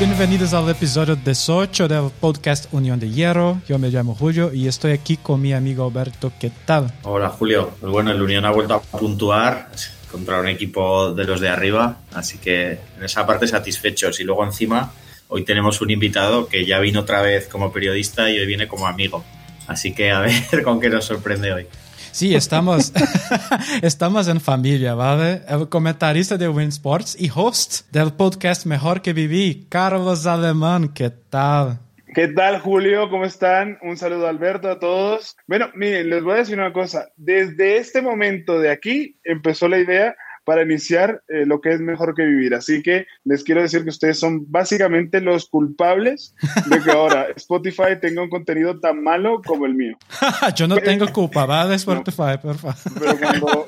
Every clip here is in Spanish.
bienvenidos al episodio 18 del podcast Unión de Hierro. Yo me llamo Julio y estoy aquí con mi amigo Alberto. ¿Qué tal? Hola Julio. Pues bueno, el Unión ha vuelto a puntuar contra un equipo de los de arriba, así que en esa parte satisfechos. Y luego encima, hoy tenemos un invitado que ya vino otra vez como periodista y hoy viene como amigo. Así que a ver con qué nos sorprende hoy. Sí, estamos, estamos en familia, ¿vale? El comentarista de Win Sports y host del podcast Mejor que Viví, Carlos Alemán, ¿qué tal? ¿Qué tal, Julio? ¿Cómo están? Un saludo, Alberto, a todos. Bueno, miren, les voy a decir una cosa. Desde este momento de aquí empezó la idea para iniciar eh, lo que es mejor que vivir. Así que les quiero decir que ustedes son básicamente los culpables de que ahora Spotify tenga un contenido tan malo como el mío. Yo no tengo culpa, ¿vale? Spotify, por favor. Pero cuando,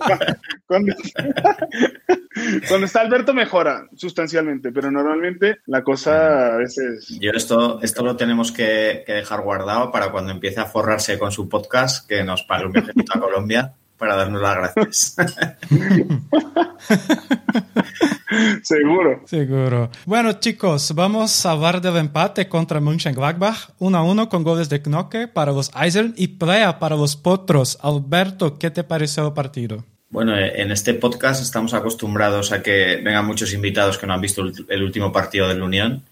cuando, está Alberto mejora sustancialmente, pero normalmente la cosa a veces... Yo esto, esto lo tenemos que, que dejar guardado para cuando empiece a forrarse con su podcast, que nos pague un viaje a Colombia para darnos las gracias. Seguro. Seguro. Bueno, chicos, vamos a hablar del empate contra Mönchengladbach, 1 a 1 con goles de Knocke para los Eisern y Plea para los Potros. Alberto, ¿qué te pareció el partido? Bueno, en este podcast estamos acostumbrados a que vengan muchos invitados que no han visto el último partido de la Unión.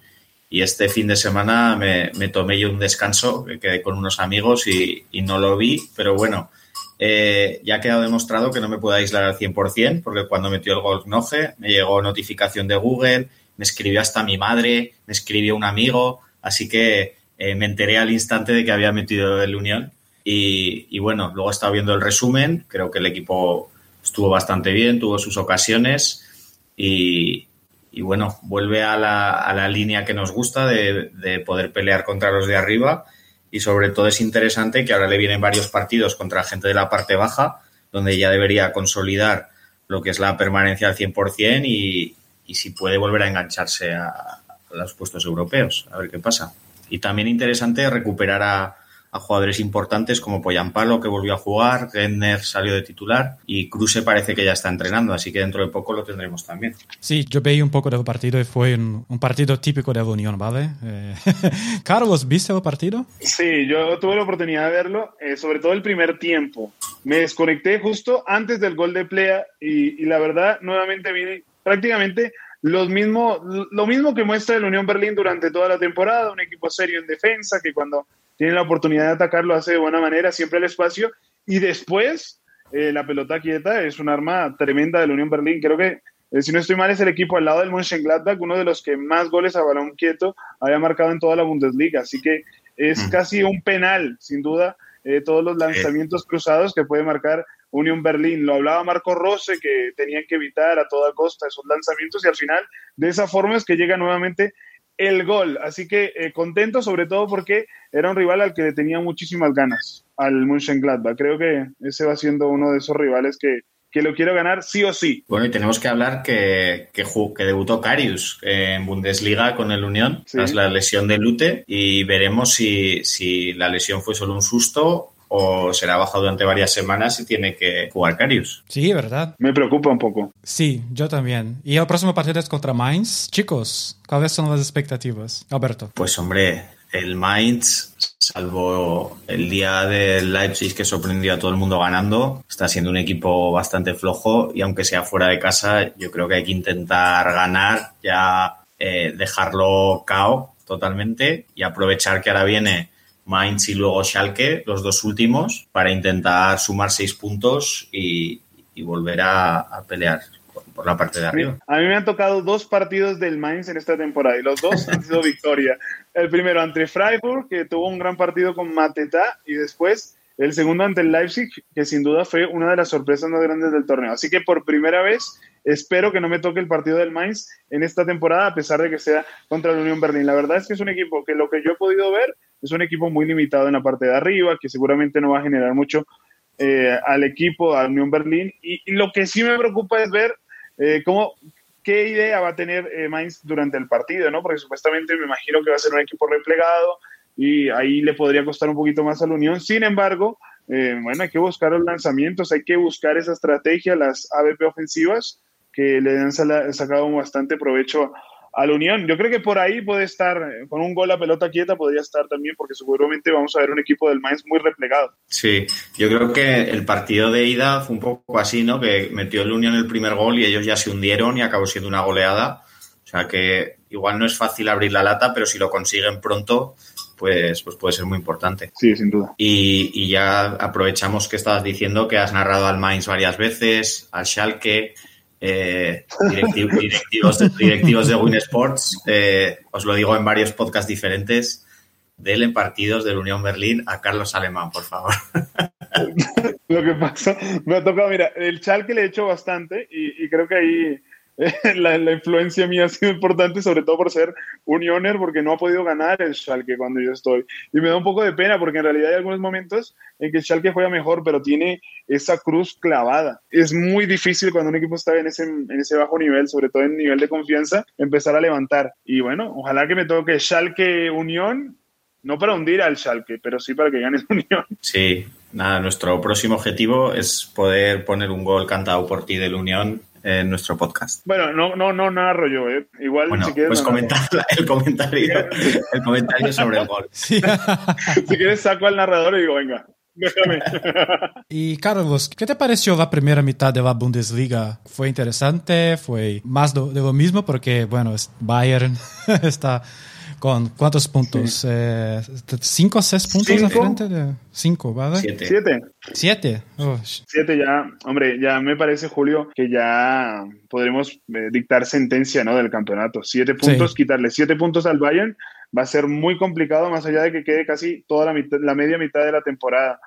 Y este fin de semana me, tomé yo un descanso, que quedé con unos amigos y, y no lo vi, pero bueno, eh, ya ha quedado demostrado que no me puedo aislar al 100%, porque cuando metió el gol Noje, me llegó notificación de Google, me escribió hasta mi madre, me escribió un amigo, así que eh, me enteré al instante de que había metido el Unión. Y, bueno, luego he estado viendo el resumen, creo que el equipo estuvo bastante bien, tuvo sus ocasiones y, bueno, vuelve a la, línea que nos gusta de poder pelear contra los de arriba y sobre todo es interesante que ahora le vienen varios partidos contra gente de la parte baja, donde ya debería consolidar lo que es la permanencia al 100% y, y si puede volver a engancharse a, a los puestos europeos, a ver qué pasa. Y también interesante recuperar a, a jugadores importantes como Poyampalo, que volvió a jugar, Genner salió de titular y Kruse parece que ya está entrenando, así que dentro de poco lo tendremos también. Sí, yo veí un poco del partido y fue un, partido típico de la Unión, ¿vale? Eh, Carlos, ¿viste el partido? Sí, yo tuve la oportunidad de verlo, eh, sobre todo el primer tiempo. Me desconecté justo antes del gol de Plea y, y la verdad, nuevamente vi prácticamente los mismo, lo mismo que muestra el Unión Berlín durante toda la temporada, un equipo serio en defensa que cuando tiene la oportunidad de atacar, lo hace de buena manera, siempre al espacio. Y después, eh, la pelota quieta es un arma tremenda de la Unión Berlín. Creo que, eh, si no estoy mal, es el equipo al lado del Mönchengladbach, uno de los que más goles a balón quieto había marcado en toda la Bundesliga. Así que es mm. casi un penal, sin duda, eh, todos los lanzamientos cruzados que puede marcar Unión Berlín. Lo hablaba Marco Rose, que tenían que evitar a toda costa esos lanzamientos y al final, de esa forma es que llega nuevamente el gol. Así que eh, contento sobre todo porque era un rival al que le tenía muchísimas ganas, al Mönchengladbach. Creo que ese va siendo uno de esos rivales que, que lo quiero ganar sí o sí. Bueno, y tenemos que hablar que, que, que debutó Karius en Bundesliga con el Unión tras la lesión de Lute y veremos si, si la lesión fue solo un susto o será bajado durante varias semanas y tiene que jugar Carius. Sí, ¿verdad? Me preocupa un poco. Sí, yo también. Y el próximo partido es contra Mainz. Chicos, ¿cuáles son las expectativas? Alberto. Pues hombre, el Mainz, salvo el día del Leipzig que sorprendió a todo el mundo ganando, está siendo un equipo bastante flojo y aunque sea fuera de casa, yo creo que hay que intentar ganar, ya eh, dejarlo cao totalmente y aprovechar que ahora viene Mainz y luego Schalke, los dos últimos, para intentar sumar seis puntos y, volver a, pelear por, la parte de arriba. A mí me han tocado dos partidos del Mainz en esta temporada y los dos han sido victoria. El primero ante Freiburg, que tuvo un gran partido con Mateta, y después el segundo ante el Leipzig, que sin duda fue una de las sorpresas más grandes del torneo. Así que por primera vez espero que no me toque el partido del Mainz en esta temporada, a pesar de que sea contra la Unión Berlín. La verdad es que es un equipo que lo que yo he podido ver es un equipo muy limitado en la parte de arriba, que seguramente no va a generar mucho eh, al equipo, a Unión Berlín. Y, lo que sí me preocupa es ver eh, cómo, qué idea va a tener eh, Mainz durante el partido, ¿no? Porque supuestamente me imagino que va a ser un equipo replegado y ahí le podría costar un poquito más a la Unión. Sin embargo, bueno, hay que buscar los lanzamientos, hay que buscar esa estrategia, las ABP ofensivas, que le han sacado bastante provecho a la Unión. Yo creo que por ahí puede estar, con un gol a pelota quieta podría estar también, porque seguramente vamos a ver un equipo del Mainz muy replegado. Sí, yo creo que el partido de ida fue un poco así, ¿no? Que metió el Unión el primer gol y ellos ya se hundieron y acabó siendo una goleada. O sea que igual no es fácil abrir la lata, pero si lo consiguen pronto, pues, pues puede ser muy importante. Sí, sin duda. Y, y ya aprovechamos que estabas diciendo que has narrado al Mainz varias veces, al Schalke, eh, directivos, directivos, de Win Sports, eh, os lo digo en varios podcasts diferentes, denle en partidos del Unión Berlín a Carlos Alemán, por favor. lo que pasa, me ha tocado, mira, el Schalke le he hecho bastante y creo que ahí la, influencia mía ha sido importante, sobre todo por ser unioner, porque no ha podido ganar el Schalke cuando yo estoy. Y me da un poco de pena, porque en realidad hay algunos momentos en que el Schalke juega mejor, pero tiene esa cruz clavada. Es muy difícil cuando un equipo está en ese, en ese bajo nivel, sobre todo en nivel de confianza, empezar a levantar. Y bueno, ojalá que me toque Schalke Unión, no para hundir al Schalke, pero sí para que gane Unión. Sí, nada, nuestro próximo objetivo es poder poner un gol cantado por ti del Unión en nuestro podcast. Bueno, no, no, no narro yo, ¿eh? Igual bueno, si quieres. Pues comentar el comentario, el comentario sobre el gol. Sí. si quieres, saco al narrador y digo, venga. Déjame. y Carlos, ¿qué te pareció la primera mitad de la Bundesliga? ¿Fue interesante? ¿Fue más de, de lo mismo? Porque, bueno, Bayern está con cuántos puntos? Sí. Eh, ¿Cinco o seis puntos Cinco. de frente? De cinco, ¿vale? Siete. Siete. Siete. Oh. Siete ya, hombre, ya me parece, Julio, que ya podremos eh, dictar sentencia ¿no? del campeonato. Siete puntos, Sí. quitarle siete puntos al Bayern va a ser muy complicado, más allá de que quede casi toda la, mitad, la media mitad de la temporada.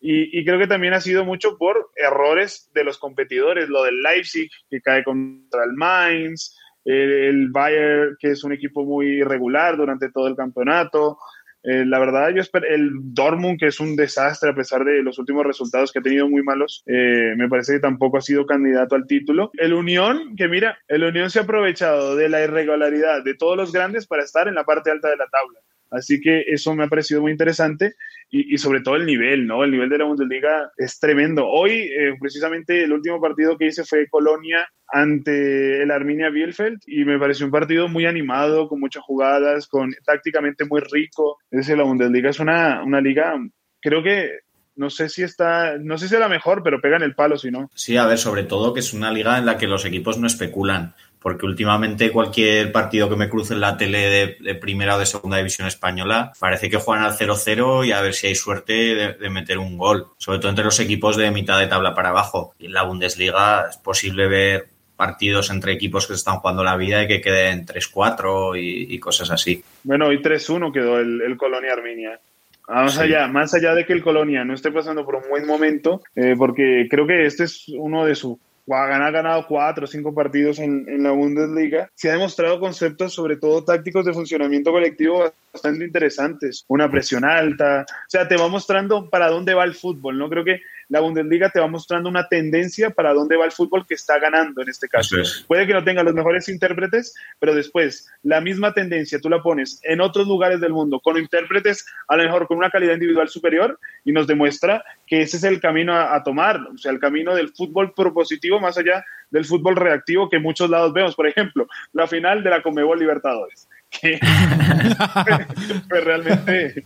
Y, y, creo que también ha sido mucho por errores de los competidores, lo del Leipzig, que cae contra el Mainz, el, el Bayern, que es un equipo muy irregular durante todo el campeonato. Eh, la verdad, yo espero, el Dortmund, que es un desastre a pesar de los últimos resultados que ha tenido muy malos, eh, me parece que tampoco ha sido candidato al título. El Unión, que mira, el Unión se ha aprovechado de la irregularidad de todos los grandes para estar en la parte alta de la tabla. Así que eso me ha parecido muy interesante y, y, sobre todo el nivel, ¿no? El nivel de la Bundesliga es tremendo. Hoy, eh, precisamente, el último partido que hice fue Colonia ante el Arminia Bielefeld y me pareció un partido muy animado, con muchas jugadas, con tácticamente muy rico. Es decir, la Bundesliga es una, una liga, creo que no sé si está, no sé si es la mejor, pero pega en el palo si no. Sí, a ver, sobre todo que es una liga en la que los equipos no especulan, porque últimamente cualquier partido que me cruce en la tele de, de primera o de segunda división española parece que juegan al 0-0 y a ver si hay suerte de, de, meter un gol, sobre todo entre los equipos de mitad de tabla para abajo. Y en la Bundesliga es posible ver partidos entre equipos que se están jugando la vida y que queden 3-4 y, y, cosas así. Bueno, hoy 3-1 quedó el, el Colonia Arminia. Más sí. allá, más allá de que el Colonia no esté pasando por un buen momento, eh, porque creo que este es uno de sus ha ganado cuatro o cinco partidos en, en, la Bundesliga, se ha demostrado conceptos, sobre todo tácticos de funcionamiento colectivo, bastante interesantes. Una presión alta, o sea, te va mostrando para dónde va el fútbol, ¿no? Creo que la Bundesliga te va mostrando una tendencia para dónde va el fútbol que está ganando en este caso. Puede que no tenga los mejores intérpretes, pero después la misma tendencia tú la pones en otros lugares del mundo con intérpretes a lo mejor con una calidad individual superior y nos demuestra que ese es el camino a, a tomar, o sea, el camino del fútbol propositivo más allá del fútbol reactivo que en muchos lados vemos. Por ejemplo, la final de la Comebol Libertadores. Que pues realmente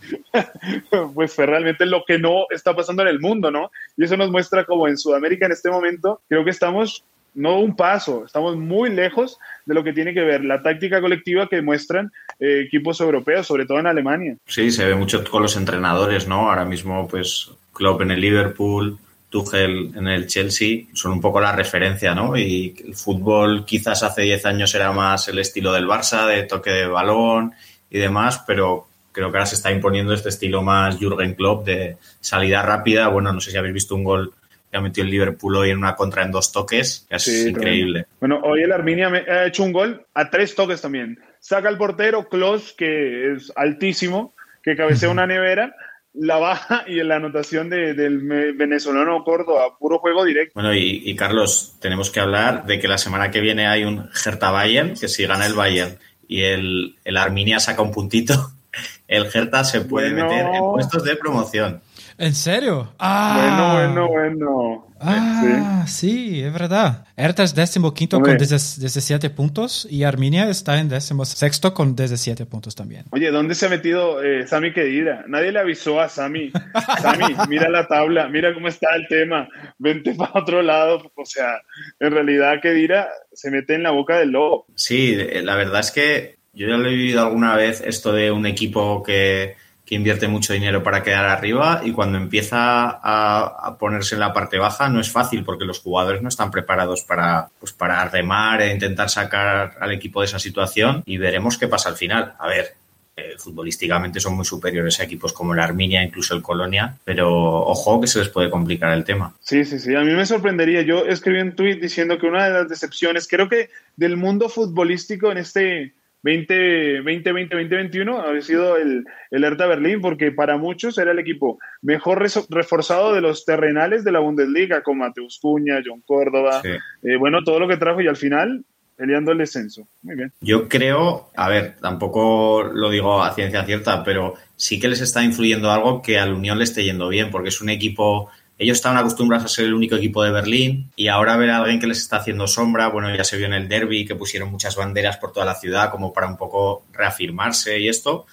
pues fue realmente lo que no está pasando en el mundo, ¿no? Y eso nos muestra como en Sudamérica en este momento creo que estamos no un paso, estamos muy lejos de lo que tiene que ver la táctica colectiva que muestran eh, equipos europeos, sobre todo en Alemania. Sí, se ve mucho con los entrenadores, ¿no? Ahora mismo, pues, Klopp en el Liverpool, Tuchel en el Chelsea, son un poco la referencia, ¿no? Y el fútbol quizás hace 10 años era más el estilo del Barça, de toque de balón y demás, pero creo que ahora se está imponiendo este estilo más Jürgen Klopp de salida rápida. Bueno, no sé si habéis visto un gol que ha metido el Liverpool hoy en una contra en dos toques, que es sí, increíble. Bueno, hoy el Arminia ha hecho un gol a tres toques también. Saca el portero, Klos, que es altísimo, que cabecea una nevera, la baja y en la anotación de, del venezolano Córdoba, puro juego directo. Bueno, y, y, Carlos, tenemos que hablar de que la semana que viene hay un Hertha Bayern, que si gana el Bayern y el, el Arminia saca un puntito, el Hertha se puede bueno... meter en puestos de promoción. ¿En serio? Ah. Bueno, bueno, bueno. Ah, sí, es verdad. Erta es décimo quinto con 17 puntos y Arminia está en décimo sexto con 17 puntos también. Oye, ¿dónde se ha metido eh, Sami Kedira? Nadie le avisó a Sami. Sami, mira la tabla, mira cómo está el tema, vente para otro lado. O sea, en realidad Kedira se mete en la boca del lobo. Sí, la verdad es que yo ya lo he vivido alguna vez esto de un equipo que que invierte mucho dinero para quedar arriba y cuando empieza a, ponerse en la parte baja no es fácil porque los jugadores no están preparados para, pues para remar e intentar sacar al equipo de esa situación y veremos qué pasa al final. A ver, eh, futbolísticamente son muy superiores a equipos como el Arminia, incluso el Colonia, pero ojo que se les puede complicar el tema. Sí, sí, sí, a mí me sorprendería. Yo escribí un tuit diciendo que una de las decepciones, creo que del mundo futbolístico en este 2020, 2021 ha sido el, el Hertha Berlín, porque para muchos era el equipo mejor reforzado de los terrenales de la Bundesliga, con Mateus Cuña, John Córdoba, eh, bueno, todo lo que trajo y al final peleando el descenso. Muy bien. Yo creo, a ver, tampoco lo digo a ciencia cierta, pero sí que les está influyendo algo que al Unión le esté yendo bien, porque es un equipo ellos estaban acostumbrados a ser el único equipo de Berlín y ahora ver a alguien que les está haciendo sombra, bueno, ya se vio en el derby que pusieron muchas banderas por toda la ciudad como para un poco reafirmarse y esto,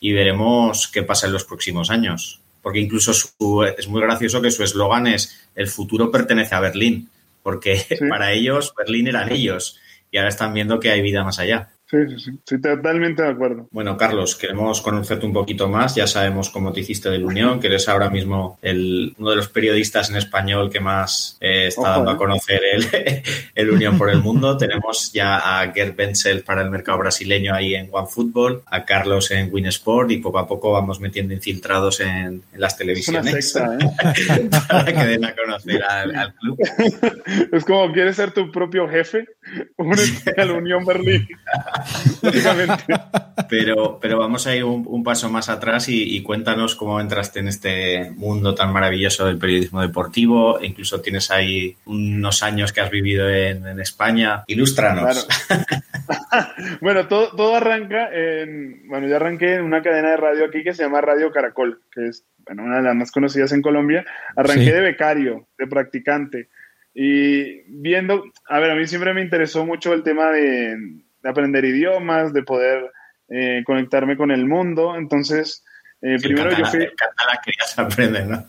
y veremos qué pasa en los próximos años. Porque incluso es muy gracioso que su eslogan es el futuro pertenece a Berlín, porque para ellos Berlín eran ellos y ahora están viendo que hay vida más allá. Sí, sí, sí, sí, totalmente de acuerdo. Bueno, Carlos, queremos conocerte un poquito más. Ya sabemos cómo te hiciste del Unión, que eres ahora mismo el, uno de los periodistas en español que más eh, está dando a eh. conocer el, el, Unión por el mundo. Tenemos ya a Gerd Benzel para el mercado brasileño ahí en OneFootball, a Carlos en Winsport y poco a poco vamos metiendo infiltrados en, las televisiones ¿eh? para que den a conocer al, club. Es como quieres ser tu propio jefe, únete al Unión Berlín. pero, pero vamos a ir un, paso más atrás y, cuéntanos cómo entraste en este mundo tan maravilloso del periodismo deportivo. Incluso tienes ahí unos años que has vivido en, España. Ilústranos. bueno, todo, todo arranca en. Bueno, yo arranqué en una cadena de radio aquí que se llama Radio Caracol, que es bueno, una de las más conocidas en Colombia. Arranqué de becario, de practicante. Y viendo, a ver, a mí siempre me interesó mucho el tema de, de aprender idiomas, de poder eh, conectarme con el mundo. Entonces, eh, primero yo fui... El catalán querías aprender, ¿no?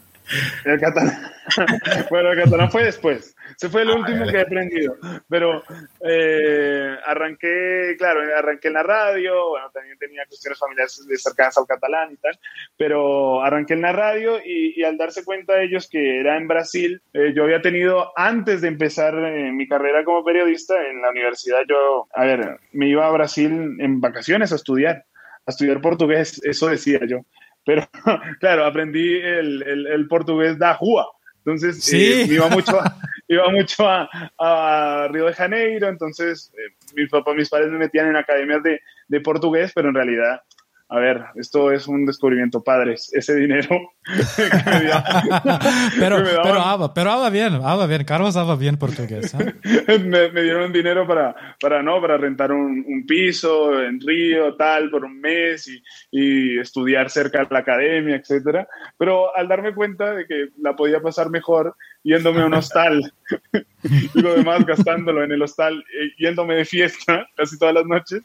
El catalán. bueno, el catalán fue después. Se fue el ah, último que he aprendido. Pero eh, arranqué, claro, arranqué en la radio. Bueno, también tenía cuestiones familiares cercanas al catalán y tal. Pero arranqué en la radio y, al darse cuenta de ellos que era en Brasil, eh, yo había tenido, antes de empezar eh, mi carrera como periodista en la universidad, yo, a ver, me iba a Brasil en vacaciones a estudiar, a estudiar portugués, eso decía yo. Pero, claro, aprendí el, el, portugués da Rua. Entonces, eh, iba mucho, iba mucho a, Río de Janeiro. Entonces, eh, mis papás, mis padres me metían en academias de, de portugués, pero en realidad a ver, esto es un descubrimiento, padres, ese dinero. pero, pero, habla, pero habla bien, habla bien, Carlos habla bien portugués. ¿eh? me, dieron dinero para, para, ¿no? para rentar un, un, piso en Río, tal, por un mes y, y, estudiar cerca de la academia, etcétera. Pero al darme cuenta de que la podía pasar mejor yéndome a un hostal y lo demás gastándolo en el hostal, eh, yéndome de fiesta casi todas las noches,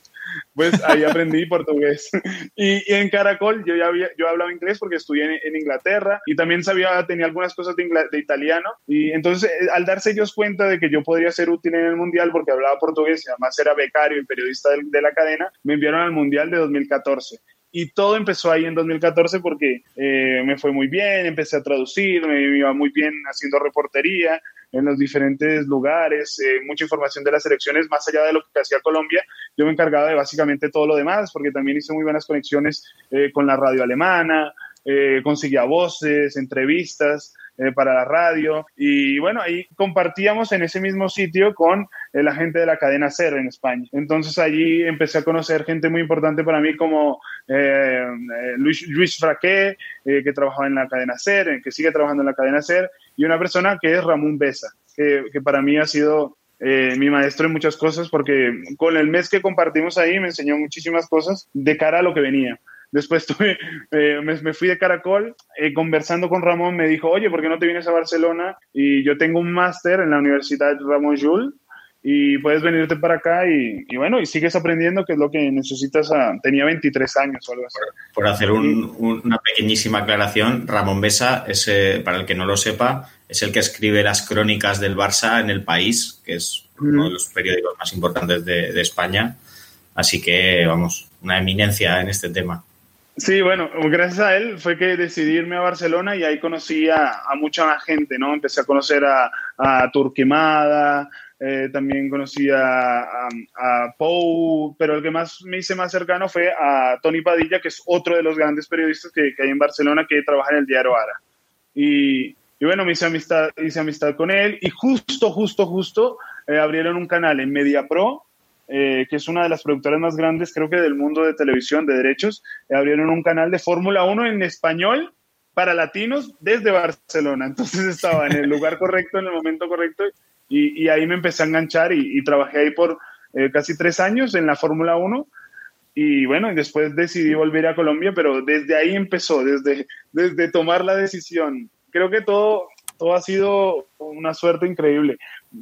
pues ahí aprendí portugués. Y, en Caracol yo ya había, yo hablaba inglés porque estudié en, Inglaterra y también sabía, tenía algunas cosas de, de, italiano. Y entonces, eh, al darse ellos cuenta de que yo podría ser útil en el Mundial porque hablaba portugués y además era becario y periodista de, de la cadena, me enviaron al Mundial de 2014 y todo empezó ahí en 2014 porque eh, me fue muy bien, empecé a traducir, me iba muy bien haciendo reportería en los diferentes lugares, eh, mucha información de las elecciones, más allá de lo que hacía Colombia, yo me encargaba de básicamente todo lo demás, porque también hice muy buenas conexiones eh, con la radio alemana, conseguía voces, entrevistas, eh, para la radio. Y bueno, ahí compartíamos en ese mismo sitio con la gente de la cadena SER en España. Entonces allí empecé a conocer gente muy importante para mí como eh, eh, Luis, Luis Fraqué, que trabajaba en la cadena SER, que sigue trabajando en la cadena SER, y una persona que es Ramón Besa, que, para mí ha sido mi maestro en muchas cosas porque con el mes que compartimos ahí me enseñó muchísimas cosas de cara a lo que venía. Después tuve, eh, me, fui de Caracol, eh, conversando con Ramón, me dijo, oye, ¿por qué no te vienes a Barcelona? Y yo tengo un máster en la Universidad Ramón Llull y puedes venirte para acá y, bueno, y sigues aprendiendo, que es lo que necesitas. tenía 23 años o algo así. Por, hacer una pequeñísima aclaración, Ramón Besa, es, para el que no lo sepa, es el que escribe las crónicas del Barça en El País, que es uno de los periódicos más importantes de España. Así que, vamos, una eminencia en este tema. Sí, bueno, gracias a él fue que decidí irme a Barcelona y ahí conocí a, mucha más gente, ¿no? Empecé a conocer a, a Turquemada, eh, también conocí a, a, Pou, pero el que más me hice más cercano fue a Tony Padilla, que es otro de los grandes periodistas que, hay en Barcelona que trabaja en el diario Ara. Y, y bueno, me hice amistad, hice amistad con él y justo, justo, justo eh, abrieron un canal en Media Pro eh, que es una de las productoras más grandes, creo que del mundo de televisión, de derechos, eh, abrieron un canal de Fórmula 1 en español para latinos desde Barcelona. Entonces estaba en el lugar correcto, en el momento correcto, y, ahí me empecé a enganchar y, trabajé ahí por eh, casi tres años en la Fórmula 1. Y bueno, después decidí volver a Colombia, pero desde ahí empezó, desde, desde tomar la decisión. Creo que todo, todo ha sido una suerte increíble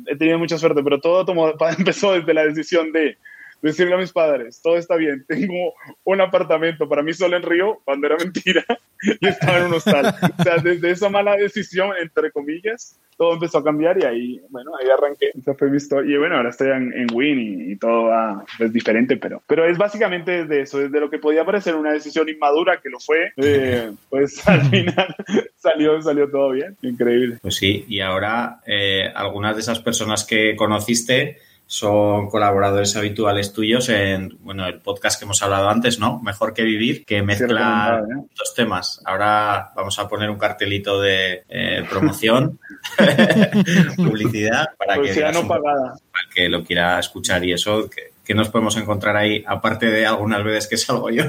he tenido mucha suerte, pero todo tomó, empezó desde la decisión de decirle a mis padres, todo está bien, tengo un apartamento para mí solo en Río, cuando era mentira, y estaba en un hostal. O sea, desde esa mala decisión, entre comillas, todo empezó a cambiar y ahí, bueno, ahí arranqué. Esa fue mi historia. Y bueno, ahora estoy en, en Win y, todo va, es diferente, pero, pero es básicamente desde eso, desde lo que podía parecer una decisión inmadura, que lo fue, eh, pues al final salió, salió todo bien. Increíble. Pues sí, y ahora eh, algunas de esas personas que conociste son colaboradores habituales tuyos en bueno el podcast que hemos hablado antes, ¿no? Mejor que vivir, que mezcla ¿eh? dos temas. Ahora vamos a poner un cartelito de eh, promoción, publicidad, para que, no pagada. para que lo quiera escuchar y eso, que, que, nos podemos encontrar ahí, aparte de algunas veces que salgo yo.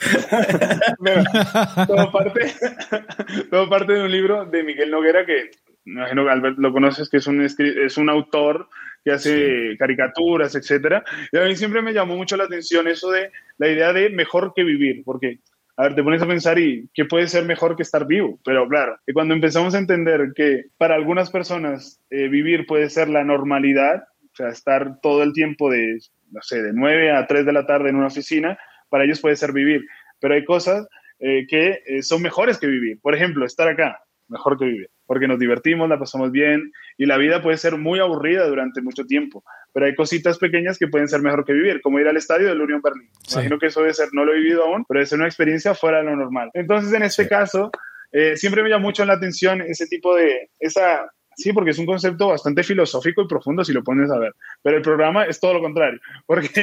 todo, parte, todo parte de un libro de Miguel Noguera que me imagino que Albert lo conoces, que es un, es un autor que hace caricaturas, etcétera. Y a mí siempre me llamó mucho la atención eso de la idea de mejor que vivir, porque, a ver, te pones a pensar y qué puede ser mejor que estar vivo, pero claro, y cuando empezamos a entender que para algunas personas eh, vivir puede ser la normalidad, o sea, estar todo el tiempo de, no sé, de 9 a 3 de la tarde en una oficina, para ellos puede ser vivir, pero hay cosas eh, que eh, son mejores que vivir. Por ejemplo, estar acá, mejor que vivir porque nos divertimos, la pasamos bien y la vida puede ser muy aburrida durante mucho tiempo, pero hay cositas pequeñas que pueden ser mejor que vivir, como ir al estadio del Unión Berlín. Imagino que eso debe ser, no lo he vivido aún, pero debe ser una experiencia fuera de lo normal. Entonces, en este caso, eh, siempre me llama mucho la atención ese tipo de, esa, Sí, porque es un concepto bastante filosófico y profundo si lo pones a ver. Pero el programa es todo lo contrario. Porque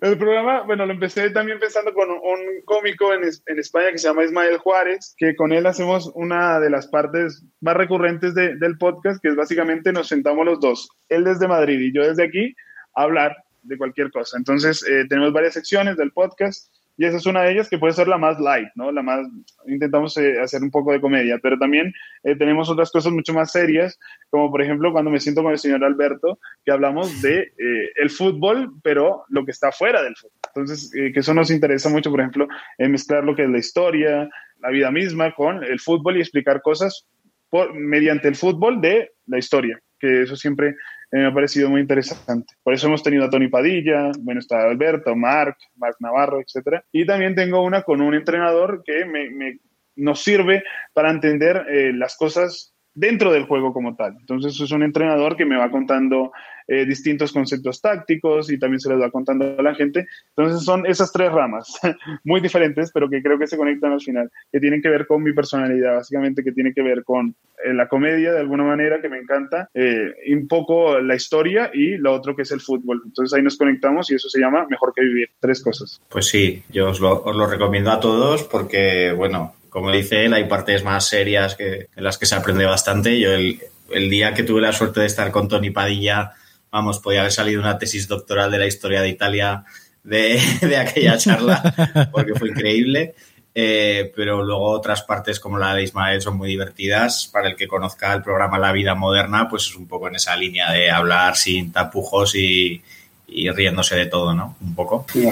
El programa, bueno, lo empecé también pensando con un cómico en, en, España que se llama Ismael Juárez, que con él hacemos una de las partes más recurrentes del podcast, que es básicamente nos sentamos los dos, él desde Madrid y yo desde aquí, a hablar de cualquier cosa. Entonces, eh, tenemos varias secciones del podcast y esa es una de ellas que puede ser la más light, ¿no? La más, intentamos eh, hacer un poco de comedia, pero también eh, tenemos otras cosas mucho más serias, como por ejemplo cuando me siento con el señor Alberto, que hablamos de eh, el fútbol, pero lo que está fuera del fútbol. Entonces, que eso nos interesa mucho, por ejemplo, mezclar lo que es la historia, la vida misma con el fútbol y explicar cosas por, mediante el fútbol de la historia, que eso siempre me ha parecido muy interesante. Por eso hemos tenido a Tony Padilla, bueno, está Alberto, Marc, Marc Navarro, etc. Y también tengo una con un entrenador que me, nos sirve para entender eh, las cosas dentro del juego como tal. Entonces es un entrenador que me va contando eh, distintos conceptos tácticos y también se los va contando a la gente. Entonces son esas tres ramas muy diferentes, pero que creo que se conectan al final, que tienen que ver con mi personalidad, básicamente que tiene que ver con eh, la comedia de alguna manera que me encanta, eh, un poco la historia y lo otro que es el fútbol. Entonces ahí nos conectamos y eso se llama Mejor que Vivir. Tres cosas. Pues sí, yo os lo, os lo recomiendo a todos porque, bueno, como dice él, hay partes más serias que, en las que se aprende bastante. Yo el, el día que tuve la suerte de estar con Tony Padilla vamos, podía haber salido una tesis doctoral de la historia de Italia de, aquella charla, porque fue increíble. Eh, pero luego otras partes como la de Ismael son muy divertidas. Para el que conozca el programa La Vida Moderna, pues es un poco en esa línea de hablar sin tapujos y, riéndose de todo, ¿no? Un poco. Sí,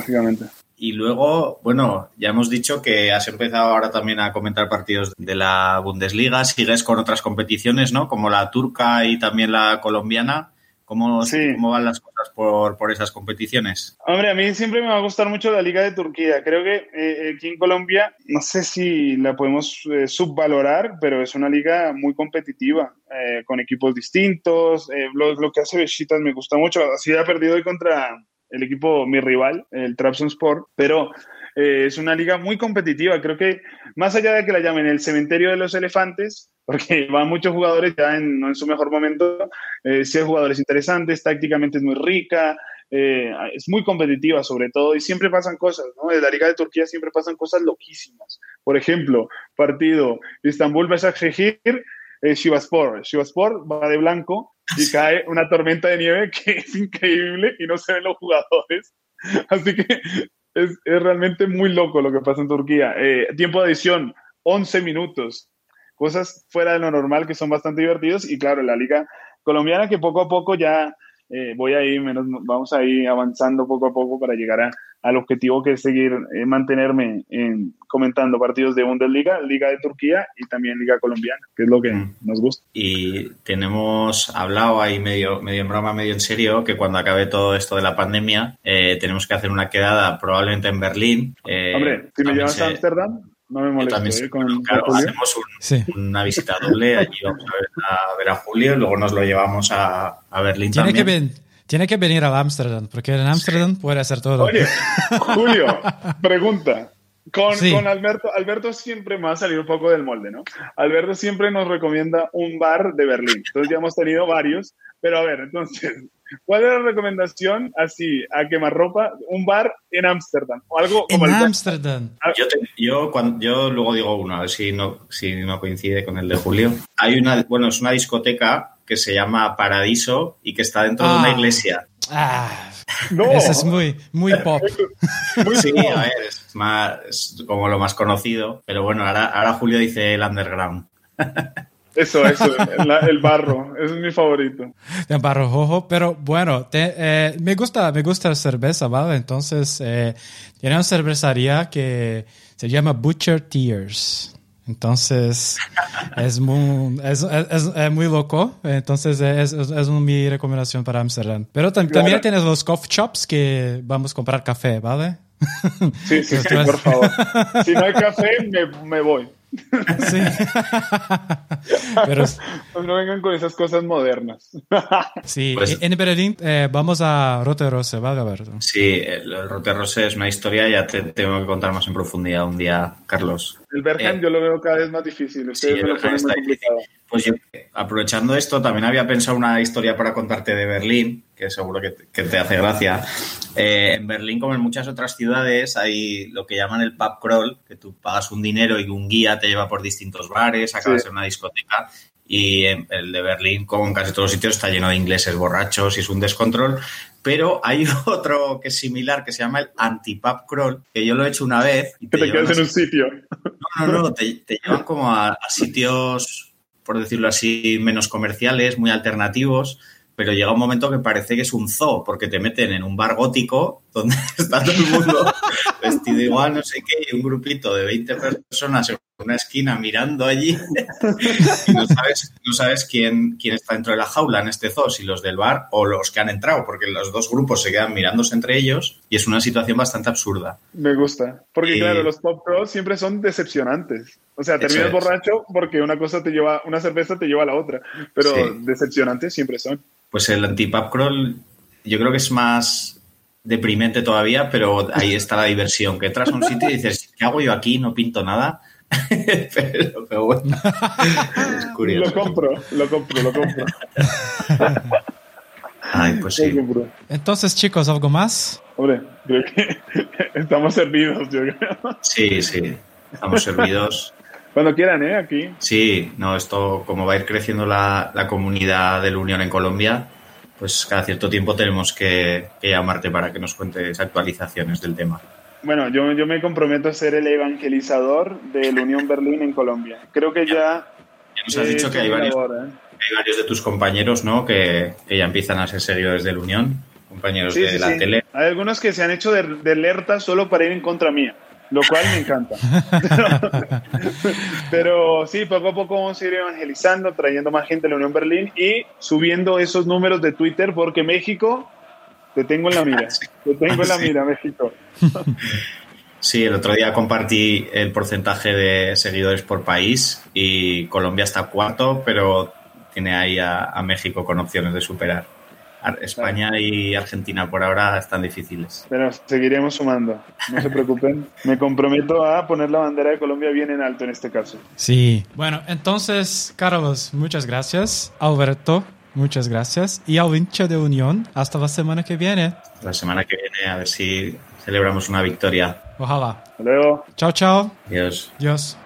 Y luego, bueno, ya hemos dicho que has empezado ahora también a comentar partidos de la Bundesliga, sigues con otras competiciones, ¿no? Como la turca y también la colombiana. ¿Cómo, ¿cómo van las cosas por, por, esas competiciones? Hombre, a mí siempre me va a gustar mucho la Liga de Turquía. Creo que eh, aquí en Colombia, no sé si la podemos eh, subvalorar, pero es una liga muy competitiva, eh, con equipos distintos. Lo, lo, que hace Besiktas me gusta mucho. Así ha perdido hoy contra el equipo, mi rival, el Trabzonspor, pero es una liga muy competitiva. Creo que más allá de que la llamen el cementerio de los elefantes, porque van muchos jugadores ya en, no en su mejor momento, eh, sí hay jugadores interesantes, tácticamente es muy rica, eh, es muy competitiva sobre todo y siempre pasan cosas, ¿no? En la Liga de Turquía siempre pasan cosas loquísimas. Por ejemplo, partido Istanbul-Besiktasir, eh, Shivaspor. Shivaspor va de blanco y cae una tormenta de nieve que es increíble y no se ven los jugadores. Así que es, es realmente muy loco lo que pasa en Turquía. Eh, tiempo de adición, 11 minutos. Cosas fuera de lo normal que son bastante divertidos. Y claro, la liga colombiana que poco a poco ya eh, voy a ir, menos, vamos a ir avanzando poco a poco para llegar a, al objetivo que es seguir, eh, mantenerme en, comentando partidos de Bundesliga, Liga de Turquía y también Liga Colombiana, que es lo que mm. nos gusta. Y tenemos hablado ahí medio, medio en broma, medio en serio, que cuando acabe todo esto de la pandemia, eh, tenemos que hacer una quedada probablemente en Berlín. Hombre, si me llevas a Ámsterdam, no me molesto. ¿eh? Con, claro, hacemos un, sí. una visita doble. Allí vamos a ver, a ver, a Julio y luego nos lo llevamos a, a Berlín tiene también. Que ven, tiene que venir a Ámsterdam, porque en Ámsterdam sí. puede hacer todo. Oye, Julio, pregunta. Con, sí. con, Alberto, Alberto siempre me va a salir un poco del molde, ¿no? Alberto siempre nos recomienda un bar de Berlín. Entonces ya hemos tenido varios, pero a ver, entonces, ¿cuál es la recomendación así, a quemarropa? Un bar en Ámsterdam o algo En Ámsterdam. Yo, yo, cuando, yo luego digo uno, a ver si no, si no coincide con el de Julio. Hay una, bueno, es una discoteca que se llama Paradiso y que está dentro ah. de una iglesia. Ah, no. Eso es muy, muy pop. sí, a ver, es, más, es como lo más conocido. Pero bueno, ahora, ahora Julio dice el underground. Eso, eso, la, el barro, es mi favorito. El barro rojo, pero bueno, te, eh, me gusta, me gusta la cerveza, ¿vale? Entonces, eh, tiene una cervecería que se llama Butcher Tears. Entonces, es muy, es, es, es, muy loco. Entonces, es, es, mi recomendación para Amsterdam. Pero tam claro. también tienes los coffee shops que vamos a comprar café, ¿vale? Sí, sí, sí, por favor. Si no hay café, me, me voy. Sí. Pero... No vengan con esas cosas modernas. Sí, pues... en Berlín eh, vamos a Rote Rose, ¿vale, Alberto? Sí, el Rote Rose es una historia, ya te tengo que contar más en profundidad un día, Carlos. El Bergheim eh, yo lo veo cada vez más difícil. Sí, el está difícil. Pues yo, aprovechando esto, también había pensado una historia para contarte de Berlín, que seguro que te, que te hace gracia. Eh, en Berlín, como en muchas otras ciudades, hay lo que llaman el pub crawl, que tú pagas un dinero y un guía te lleva por distintos bares, acabas sí. en una discoteca. Y el de Berlín, como en casi todos los sitios, está lleno de ingleses borrachos y es un descontrol. Pero hay otro que es similar, que se llama el anti-pub crawl, que yo lo he hecho una vez. Y te te quedas en un sitio. No, no, no, te, te llevan como a, a sitios por decirlo así, menos comerciales, muy alternativos, pero llega un momento que parece que es un zoo, porque te meten en un bar gótico donde está todo el mundo vestido igual, no sé qué, y un grupito de 20 personas en una esquina mirando allí y no sabes, no sabes quién, quién está dentro de la jaula en este zoo, si los del bar o los que han entrado, porque los dos grupos se quedan mirándose entre ellos y es una situación bastante absurda. Me gusta, porque y... claro, los pop pros siempre son decepcionantes. O sea, terminas borracho porque una cosa te lleva, una cerveza te lleva a la otra, pero sí. decepcionantes siempre son. Pues el anti-pub crawl yo creo que es más deprimente todavía, pero ahí está la diversión, que entras a un sitio y dices, ¿qué hago yo aquí? No pinto nada. pero, pero, bueno, es curioso. Lo compro, lo compro, lo compro. Ay, pues sí. Entonces, chicos, ¿algo más? Hombre, creo que estamos servidos, yo creo. Sí, sí, estamos servidos. Cuando quieran, ¿eh? Aquí. Sí, no, esto, como va a ir creciendo la, la comunidad de la Unión en Colombia, pues cada cierto tiempo tenemos que, que, llamarte para que nos cuentes actualizaciones del tema. Bueno, yo, yo me comprometo a ser el evangelizador de la Unión Berlín en Colombia. Creo que ya... Ya nos has dicho que hay varios, ¿eh? hay varios de tus compañeros ¿no? que, que ya empiezan a ser seguidores de la Unión compañeros Sí, de sí, la sí. tele. Hay algunos que se han hecho de, de alerta solo para ir en contra mía, lo cual me encanta. Pero sí, poco a poco vamos a ir evangelizando, trayendo más gente a la Unión Berlín y subiendo esos números de Twitter porque México, te tengo en la mira. Te tengo en la mira, México. Sí, el otro día compartí el porcentaje de seguidores por país y Colombia está cuarto, pero tiene ahí a, a México con opciones de superar. España y Argentina por ahora están difíciles. Pero seguiremos sumando, no se preocupen. Me comprometo a poner la bandera de Colombia bien en alto en este caso. Sí. Bueno, entonces, Carlos, muchas gracias. Alberto, muchas gracias. Y al hincha de Unión, hasta la semana que viene. La semana que viene a ver si celebramos una victoria. Ojalá. Hasta luego. Chao, chao. Adiós. Adiós.